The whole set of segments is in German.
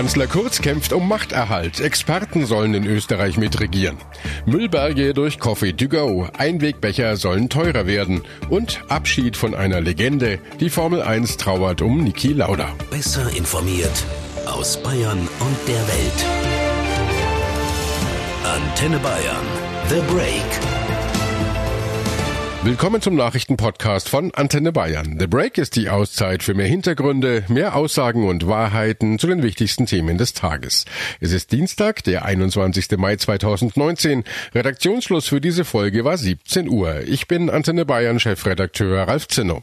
Kanzler Kurz kämpft um Machterhalt. Experten sollen in Österreich mitregieren. Müllberge durch Coffee to go. Einwegbecher sollen teurer werden. Und Abschied von einer Legende. Die Formel 1 trauert um Niki Lauda. Besser informiert aus Bayern und der Welt. Antenne Bayern. The Break. Willkommen zum Nachrichtenpodcast von Antenne Bayern. The Break ist die Auszeit für mehr Hintergründe, mehr Aussagen und Wahrheiten zu den wichtigsten Themen des Tages. Es ist Dienstag, der 21. Mai 2019. Redaktionsschluss für diese Folge war 17 Uhr. Ich bin Antenne Bayern Chefredakteur Ralf Zinno.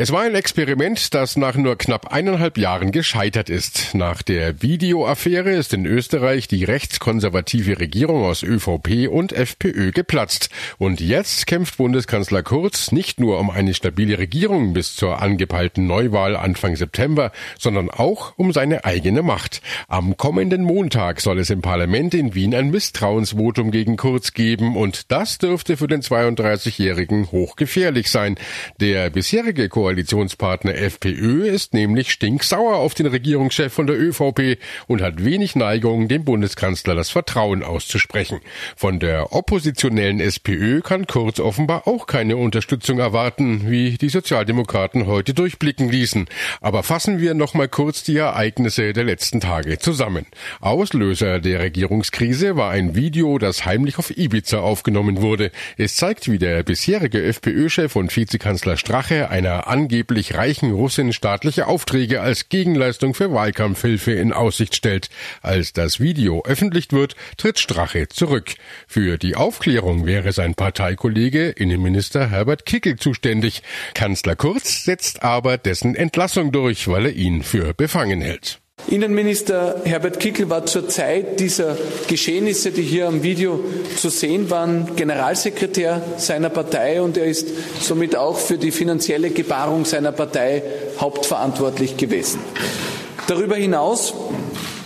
Es war ein Experiment, das nach nur knapp eineinhalb Jahren gescheitert ist. Nach der Videoaffäre ist in Österreich die rechtskonservative Regierung aus ÖVP und FPÖ geplatzt. Und jetzt kämpft Bundeskanzler Kurz nicht nur um eine stabile Regierung bis zur angepeilten Neuwahl Anfang September, sondern auch um seine eigene Macht. Am kommenden Montag soll es im Parlament in Wien ein Misstrauensvotum gegen Kurz geben und das dürfte für den 32-Jährigen hochgefährlich sein. Der bisherige Koalitionspartner FPÖ ist nämlich stinksauer auf den Regierungschef von der ÖVP und hat wenig Neigung, dem Bundeskanzler das Vertrauen auszusprechen. Von der oppositionellen SPÖ kann Kurz offenbar auch keine Unterstützung erwarten, wie die Sozialdemokraten heute durchblicken ließen. Aber fassen wir noch mal kurz die Ereignisse der letzten Tage zusammen. Auslöser der Regierungskrise war ein Video, das heimlich auf Ibiza aufgenommen wurde. Es zeigt, wie der bisherige FPÖ-Chef und Vizekanzler Strache einer angeblich reichen Russin staatliche Aufträge als Gegenleistung für Wahlkampfhilfe in Aussicht stellt. Als das Video öffentlich wird, tritt Strache zurück. Für die Aufklärung wäre sein Parteikollege Innenminister Herbert Kickel zuständig. Kanzler Kurz setzt aber dessen Entlassung durch, weil er ihn für befangen hält. Innenminister Herbert Kickl war zur Zeit dieser Geschehnisse, die hier am Video zu sehen waren, Generalsekretär seiner Partei und er ist somit auch für die finanzielle Gebarung seiner Partei hauptverantwortlich gewesen. Darüber hinaus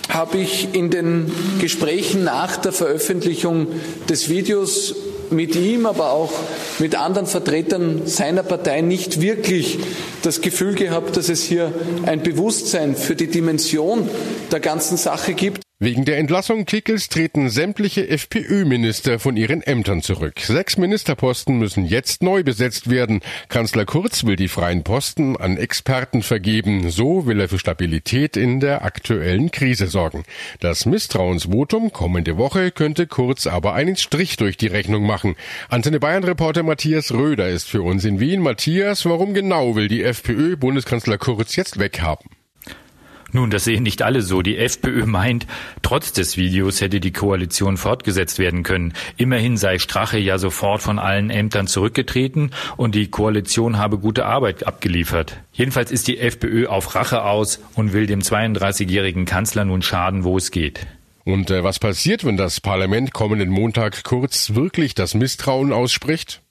habe ich in den Gesprächen nach der Veröffentlichung des Videos mit ihm, aber auch mit anderen Vertretern seiner Partei nicht wirklich das Gefühl gehabt, dass es hier ein Bewusstsein für die Dimension der ganzen Sache gibt. Wegen der Entlassung Kickels treten sämtliche FPÖ-Minister von ihren Ämtern zurück. Sechs Ministerposten müssen jetzt neu besetzt werden. Kanzler Kurz will die freien Posten an Experten vergeben. So will er für Stabilität in der aktuellen Krise sorgen. Das Misstrauensvotum kommende Woche könnte Kurz aber einen Strich durch die Rechnung machen. Antenne Bayern-Reporter Matthias Röder ist für uns in Wien. Matthias, warum genau will die FPÖ Bundeskanzler Kurz jetzt weghaben? Nun, das sehen nicht alle so. Die FPÖ meint, trotz des Videos hätte die Koalition fortgesetzt werden können. Immerhin sei Strache ja sofort von allen Ämtern zurückgetreten und die Koalition habe gute Arbeit abgeliefert. Jedenfalls ist die FPÖ auf Rache aus und will dem 32-jährigen Kanzler nun schaden, wo es geht. Und äh, was passiert, wenn das Parlament kommenden Montag kurz wirklich das Misstrauen ausspricht?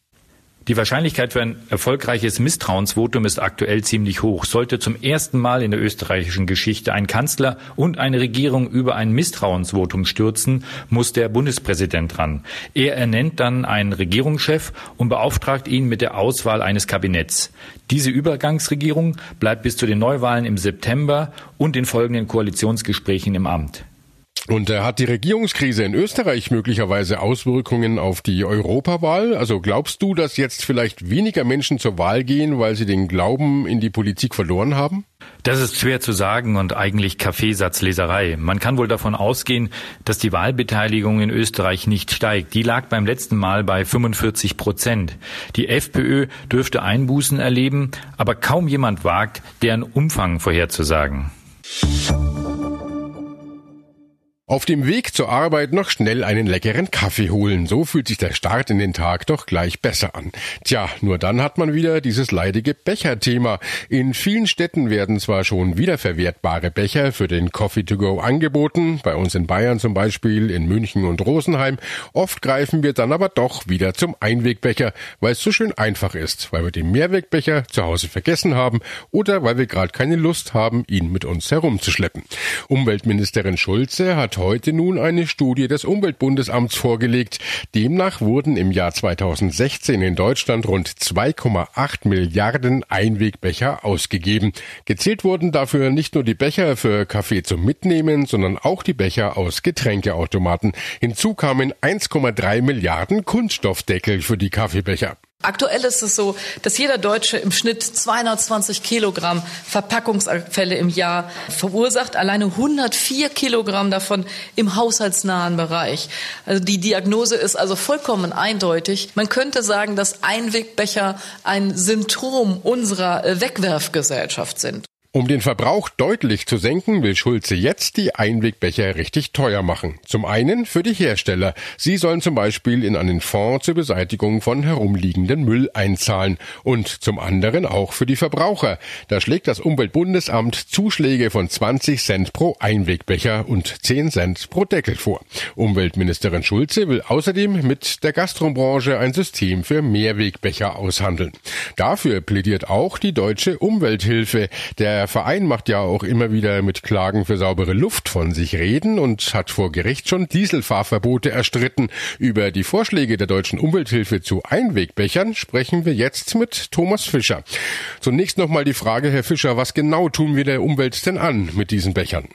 Die Wahrscheinlichkeit für ein erfolgreiches Misstrauensvotum ist aktuell ziemlich hoch. Sollte zum ersten Mal in der österreichischen Geschichte ein Kanzler und eine Regierung über ein Misstrauensvotum stürzen, muss der Bundespräsident ran. Er ernennt dann einen Regierungschef und beauftragt ihn mit der Auswahl eines Kabinetts. Diese Übergangsregierung bleibt bis zu den Neuwahlen im September und den folgenden Koalitionsgesprächen im Amt. Und äh, hat die Regierungskrise in Österreich möglicherweise Auswirkungen auf die Europawahl? Also glaubst du, dass jetzt vielleicht weniger Menschen zur Wahl gehen, weil sie den Glauben in die Politik verloren haben? Das ist schwer zu sagen und eigentlich Kaffeesatzleserei. Man kann wohl davon ausgehen, dass die Wahlbeteiligung in Österreich nicht steigt. Die lag beim letzten Mal bei 45 Prozent. Die FPÖ dürfte Einbußen erleben, aber kaum jemand wagt, deren Umfang vorherzusagen. Auf dem Weg zur Arbeit noch schnell einen leckeren Kaffee holen. So fühlt sich der Start in den Tag doch gleich besser an. Tja, nur dann hat man wieder dieses leidige Becherthema. In vielen Städten werden zwar schon wiederverwertbare Becher für den Coffee to go angeboten, bei uns in Bayern zum Beispiel, in München und Rosenheim. Oft greifen wir dann aber doch wieder zum Einwegbecher, weil es so schön einfach ist, weil wir den Mehrwegbecher zu Hause vergessen haben oder weil wir gerade keine Lust haben, ihn mit uns herumzuschleppen. Umweltministerin Schulze hat heute nun eine Studie des Umweltbundesamts vorgelegt. Demnach wurden im Jahr 2016 in Deutschland rund 2,8 Milliarden Einwegbecher ausgegeben. Gezählt wurden dafür nicht nur die Becher für Kaffee zum Mitnehmen, sondern auch die Becher aus Getränkeautomaten. Hinzu kamen 1,3 Milliarden Kunststoffdeckel für die Kaffeebecher. Aktuell ist es so, dass jeder Deutsche im Schnitt 220 Kilogramm Verpackungsabfälle im Jahr verursacht, alleine 104 Kilogramm davon im haushaltsnahen Bereich. Also die Diagnose ist also vollkommen eindeutig. Man könnte sagen, dass Einwegbecher ein Symptom unserer Wegwerfgesellschaft sind. Um den Verbrauch deutlich zu senken, will Schulze jetzt die Einwegbecher richtig teuer machen. Zum einen für die Hersteller. Sie sollen zum Beispiel in einen Fonds zur Beseitigung von herumliegenden Müll einzahlen. Und zum anderen auch für die Verbraucher. Da schlägt das Umweltbundesamt Zuschläge von 20 Cent pro Einwegbecher und 10 Cent pro Deckel vor. Umweltministerin Schulze will außerdem mit der Gastrobranche ein System für Mehrwegbecher aushandeln. Dafür plädiert auch die Deutsche Umwelthilfe. Der der Verein macht ja auch immer wieder mit Klagen für saubere Luft von sich reden und hat vor Gericht schon Dieselfahrverbote erstritten. Über die Vorschläge der deutschen Umwelthilfe zu Einwegbechern sprechen wir jetzt mit Thomas Fischer. Zunächst nochmal die Frage, Herr Fischer, was genau tun wir der Umwelt denn an mit diesen Bechern?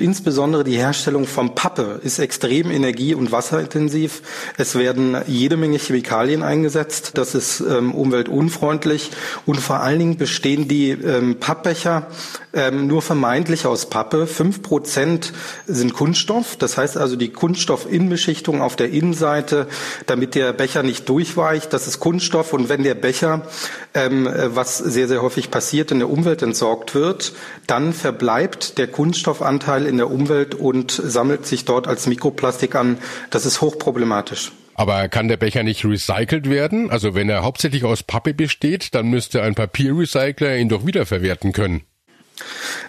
Insbesondere die Herstellung von Pappe ist extrem energie- und wasserintensiv. Es werden jede Menge Chemikalien eingesetzt. Das ist ähm, umweltunfreundlich. Und vor allen Dingen bestehen die ähm, Pappbecher ähm, nur vermeintlich aus Pappe. Fünf Prozent sind Kunststoff. Das heißt also die Kunststoffinbeschichtung auf der Innenseite, damit der Becher nicht durchweicht. Das ist Kunststoff. Und wenn der Becher, ähm, äh, was sehr, sehr häufig passiert, in der Umwelt entsorgt wird, dann verbleibt der Kunststoffanteil in der Umwelt und sammelt sich dort als Mikroplastik an. Das ist hochproblematisch. Aber kann der Becher nicht recycelt werden? Also wenn er hauptsächlich aus Pappe besteht, dann müsste ein Papierrecycler ihn doch wiederverwerten können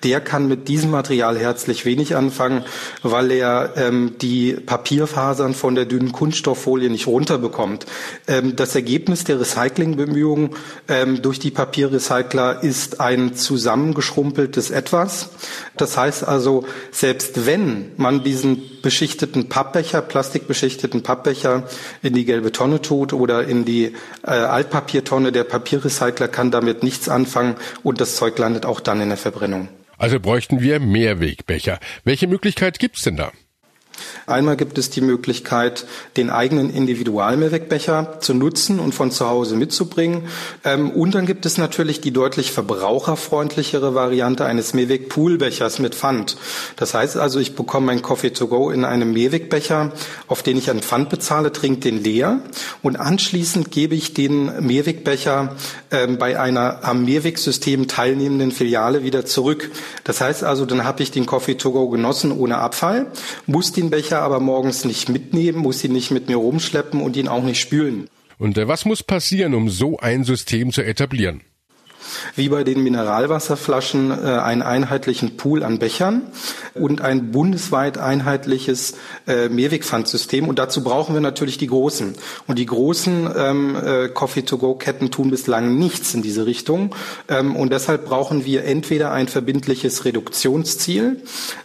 der kann mit diesem Material herzlich wenig anfangen, weil er ähm, die Papierfasern von der dünnen Kunststofffolie nicht runterbekommt. Ähm, das Ergebnis der Recyclingbemühungen ähm, durch die Papierrecycler ist ein zusammengeschrumpeltes Etwas. Das heißt also, selbst wenn man diesen beschichteten Pappbecher, plastikbeschichteten Pappbecher in die gelbe Tonne tut oder in die äh, Altpapiertonne, der Papierrecycler kann damit nichts anfangen und das Zeug landet auch dann in der Verbrennung. Also bräuchten wir Mehrwegbecher. Welche Möglichkeit gibt's denn da? Einmal gibt es die Möglichkeit, den eigenen Individualmehrwegbecher zu nutzen und von zu Hause mitzubringen. Ähm, und dann gibt es natürlich die deutlich verbraucherfreundlichere Variante eines Mehrweg-Poolbechers mit Pfand. Das heißt also, ich bekomme mein Coffee to go in einem Mehrwegbecher, auf den ich ein Pfand bezahle, trinke den leer und anschließend gebe ich den Mehrwegbecher ähm, bei einer am Mehrwegsystem teilnehmenden Filiale wieder zurück. Das heißt also, dann habe ich den Coffee to go genossen ohne Abfall, muss den Becher aber morgens nicht mitnehmen, muss ihn nicht mit mir rumschleppen und ihn auch nicht spülen. Und äh, was muss passieren, um so ein System zu etablieren? Wie bei den Mineralwasserflaschen äh, einen einheitlichen Pool an Bechern und ein bundesweit einheitliches äh, Mehrwegpfandsystem. Und dazu brauchen wir natürlich die großen. Und die großen ähm, äh, Coffee-to-go-Ketten tun bislang nichts in diese Richtung. Ähm, und deshalb brauchen wir entweder ein verbindliches Reduktionsziel,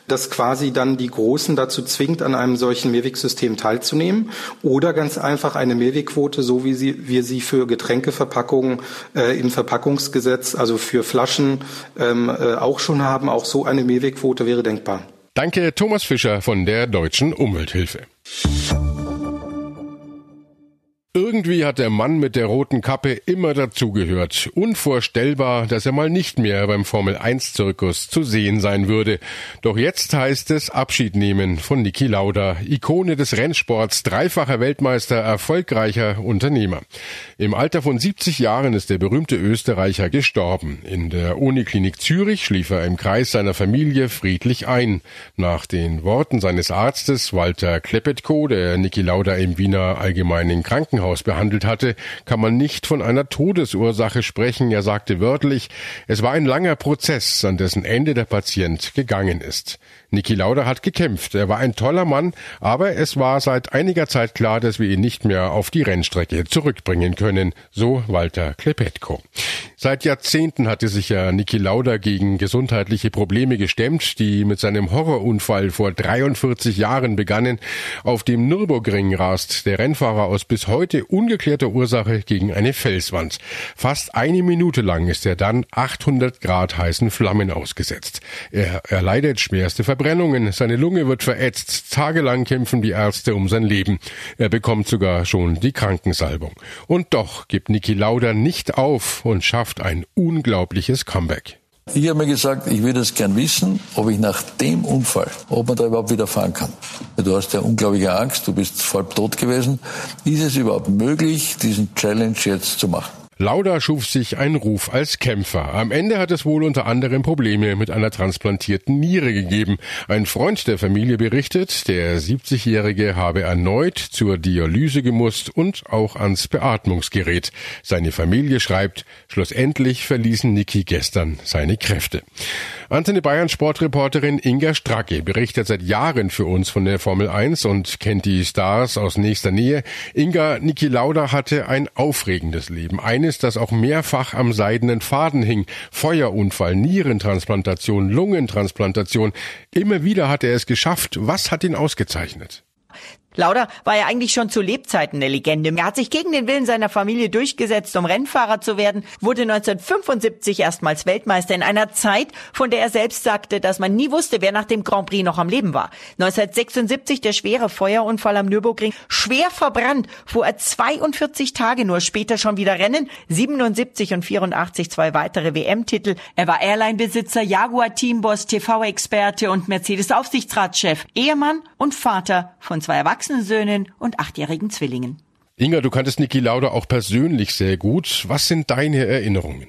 das quasi dann die Großen dazu zwingt, an einem solchen Mehrwegsystem teilzunehmen, oder ganz einfach eine Mehrwegquote, so wie wir sie für Getränkeverpackungen im Verpackungsgesetz Gesetz, also für Flaschen, ähm, äh, auch schon haben. Auch so eine Mehrwegquote wäre denkbar. Danke, Thomas Fischer von der Deutschen Umwelthilfe. Irgendwie hat der Mann mit der roten Kappe immer dazugehört. Unvorstellbar, dass er mal nicht mehr beim Formel 1 Zirkus zu sehen sein würde. Doch jetzt heißt es Abschied nehmen von Niki Lauda, Ikone des Rennsports, dreifacher Weltmeister, erfolgreicher Unternehmer. Im Alter von 70 Jahren ist der berühmte Österreicher gestorben. In der Uniklinik Zürich schlief er im Kreis seiner Familie friedlich ein. Nach den Worten seines Arztes Walter Klepetko, der Niki Lauda im Wiener Allgemeinen Krankenhaus Krankenhaus behandelt hatte, kann man nicht von einer Todesursache sprechen. Er sagte wörtlich, es war ein langer Prozess, an dessen Ende der Patient gegangen ist. Niki Lauda hat gekämpft. Er war ein toller Mann, aber es war seit einiger Zeit klar, dass wir ihn nicht mehr auf die Rennstrecke zurückbringen können, so Walter Klepetko. Seit Jahrzehnten hatte sich ja Niki Lauda gegen gesundheitliche Probleme gestemmt, die mit seinem Horrorunfall vor 43 Jahren begannen. Auf dem Nürburgring rast der Rennfahrer aus bis heute ungeklärter Ursache gegen eine Felswand. Fast eine Minute lang ist er dann 800 Grad heißen Flammen ausgesetzt. Er erleidet schwerste Verbrennungen, seine Lunge wird verätzt, tagelang kämpfen die Ärzte um sein Leben. Er bekommt sogar schon die Krankensalbung. Und doch gibt Niki Lauda nicht auf und schafft ein unglaubliches Comeback. Ich habe mir gesagt, ich würde es gern wissen, ob ich nach dem Unfall, ob man da überhaupt wieder fahren kann. Du hast ja unglaubliche Angst, du bist voll tot gewesen. Ist es überhaupt möglich, diesen Challenge jetzt zu machen? Lauda schuf sich einen Ruf als Kämpfer. Am Ende hat es wohl unter anderem Probleme mit einer transplantierten Niere gegeben. Ein Freund der Familie berichtet, der 70-Jährige habe erneut zur Dialyse gemusst und auch ans Beatmungsgerät. Seine Familie schreibt, schlussendlich verließen Niki gestern seine Kräfte. Antenne Bayern Sportreporterin Inga Stracke berichtet seit Jahren für uns von der Formel 1 und kennt die Stars aus nächster Nähe. Inga, Niki Lauda hatte ein aufregendes Leben. Eines, das auch mehrfach am seidenen Faden hing. Feuerunfall, Nierentransplantation, Lungentransplantation. Immer wieder hat er es geschafft. Was hat ihn ausgezeichnet? Lauda war ja eigentlich schon zu Lebzeiten eine Legende. Er hat sich gegen den Willen seiner Familie durchgesetzt, um Rennfahrer zu werden, wurde 1975 erstmals Weltmeister in einer Zeit, von der er selbst sagte, dass man nie wusste, wer nach dem Grand Prix noch am Leben war. 1976 der schwere Feuerunfall am Nürburgring, schwer verbrannt, fuhr er 42 Tage nur später schon wieder Rennen, 77 und 84 zwei weitere WM-Titel. Er war Airline-Besitzer, Jaguar-Teamboss, TV-Experte und Mercedes-Aufsichtsratschef, Ehemann und Vater von zwei Erwachsenen erwachsenen Söhnen und achtjährigen Zwillingen. Inga, du kanntest Niki Lauda auch persönlich sehr gut. Was sind deine Erinnerungen?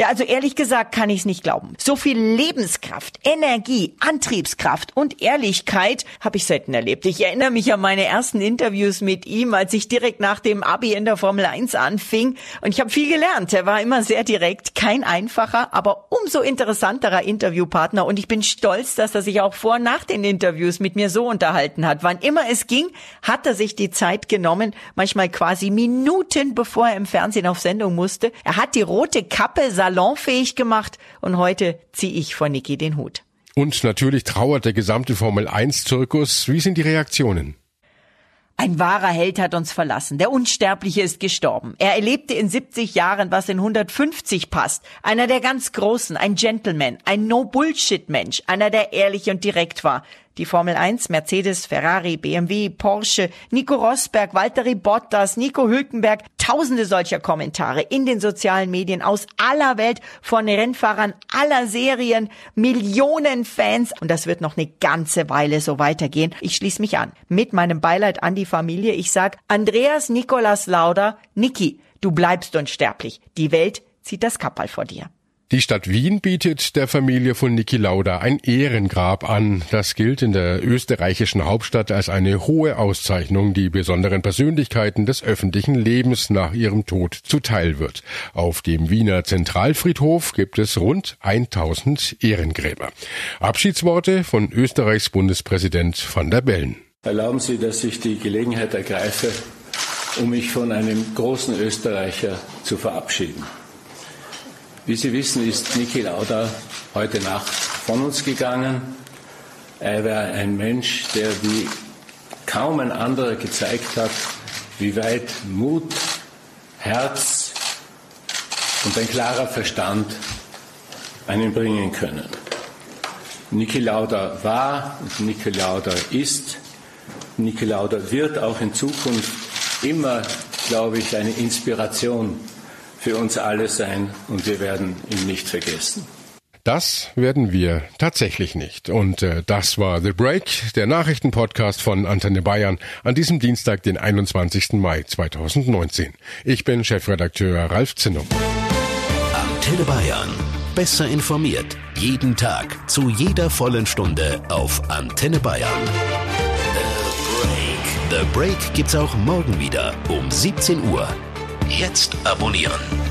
Ja, also ehrlich gesagt kann ich es nicht glauben. So viel Lebenskraft, Energie, Antriebskraft und Ehrlichkeit habe ich selten erlebt. Ich erinnere mich an meine ersten Interviews mit ihm, als ich direkt nach dem Abi in der Formel 1 anfing. Und ich habe viel gelernt. Er war immer sehr direkt, kein einfacher, aber umso interessanterer Interviewpartner. Und ich bin stolz, dass er sich auch vor und nach den Interviews mit mir so unterhalten hat. Wann immer es ging, hat er sich die Zeit genommen, manchmal quasi Minuten bevor er im Fernsehen auf Sendung musste. Er hat die rote Kappe salonfähig gemacht und heute ziehe ich vor Niki den Hut. Und natürlich trauert der gesamte Formel 1 Zirkus. Wie sind die Reaktionen? Ein wahrer Held hat uns verlassen. Der Unsterbliche ist gestorben. Er erlebte in 70 Jahren, was in 150 passt. Einer der ganz Großen, ein Gentleman, ein No-Bullshit-Mensch, einer, der ehrlich und direkt war. Die Formel 1, Mercedes, Ferrari, BMW, Porsche, Nico Rosberg, Valtteri Bottas, Nico Hülkenberg, tausende solcher Kommentare in den sozialen Medien aus aller Welt von Rennfahrern aller Serien, Millionen Fans und das wird noch eine ganze Weile so weitergehen. Ich schließe mich an mit meinem Beileid an die Familie. Ich sag Andreas Nicolas Lauda, Niki, du bleibst unsterblich. Die Welt zieht das Kappal vor dir. Die Stadt Wien bietet der Familie von Niki Lauda ein Ehrengrab an. Das gilt in der österreichischen Hauptstadt als eine hohe Auszeichnung, die besonderen Persönlichkeiten des öffentlichen Lebens nach ihrem Tod zuteil wird. Auf dem Wiener Zentralfriedhof gibt es rund 1000 Ehrengräber. Abschiedsworte von Österreichs Bundespräsident van der Bellen. Erlauben Sie, dass ich die Gelegenheit ergreife, um mich von einem großen Österreicher zu verabschieden. Wie Sie wissen, ist Niki Lauda heute Nacht von uns gegangen. Er war ein Mensch, der wie kaum ein anderer gezeigt hat, wie weit Mut, Herz und ein klarer Verstand einen bringen können. Niki Lauda war und Niki Lauda ist. Niki Lauda wird auch in Zukunft immer, glaube ich, eine Inspiration für uns alle sein und wir werden ihn nicht vergessen. Das werden wir tatsächlich nicht. Und äh, das war The Break, der Nachrichtenpodcast von Antenne Bayern an diesem Dienstag, den 21. Mai 2019. Ich bin Chefredakteur Ralf Zinnow. Antenne Bayern. Besser informiert. Jeden Tag. Zu jeder vollen Stunde auf Antenne Bayern. The Break. The Break gibt's auch morgen wieder um 17 Uhr. Jetzt abonnieren.